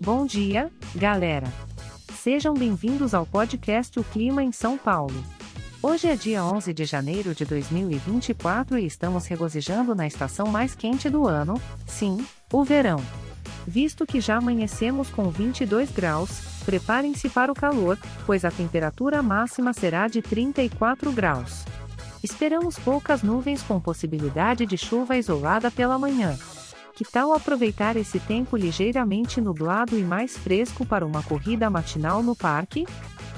Bom dia, galera. Sejam bem-vindos ao podcast O Clima em São Paulo. Hoje é dia 11 de janeiro de 2024 e estamos regozijando na estação mais quente do ano, sim, o verão. Visto que já amanhecemos com 22 graus, preparem-se para o calor, pois a temperatura máxima será de 34 graus. Esperamos poucas nuvens com possibilidade de chuva isolada pela manhã. Que tal aproveitar esse tempo ligeiramente nublado e mais fresco para uma corrida matinal no parque?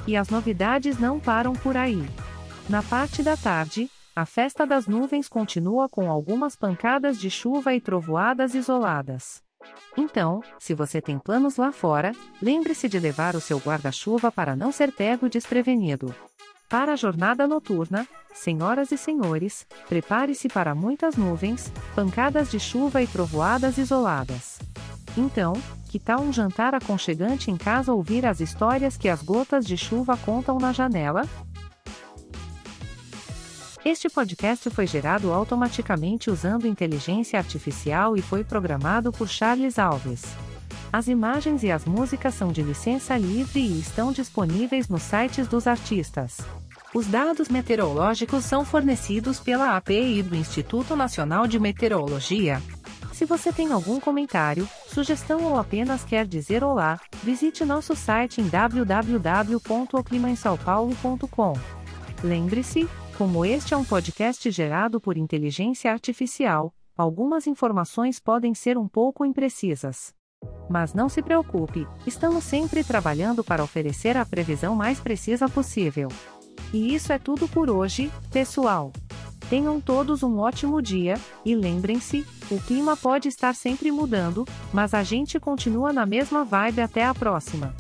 E as novidades não param por aí. Na parte da tarde, a festa das nuvens continua com algumas pancadas de chuva e trovoadas isoladas. Então, se você tem planos lá fora, lembre-se de levar o seu guarda-chuva para não ser pego desprevenido. Para a jornada noturna, senhoras e senhores, prepare-se para muitas nuvens, pancadas de chuva e trovoadas isoladas. Então, que tal um jantar aconchegante em casa ouvir as histórias que as gotas de chuva contam na janela? Este podcast foi gerado automaticamente usando inteligência artificial e foi programado por Charles Alves. As imagens e as músicas são de licença livre e estão disponíveis nos sites dos artistas. Os dados meteorológicos são fornecidos pela API do Instituto Nacional de Meteorologia. Se você tem algum comentário, sugestão ou apenas quer dizer olá, visite nosso site em www.oclimaemsaopaulo.com. Lembre-se, como este é um podcast gerado por inteligência artificial, algumas informações podem ser um pouco imprecisas. Mas não se preocupe, estamos sempre trabalhando para oferecer a previsão mais precisa possível. E isso é tudo por hoje, pessoal. Tenham todos um ótimo dia, e lembrem-se: o clima pode estar sempre mudando, mas a gente continua na mesma vibe até a próxima.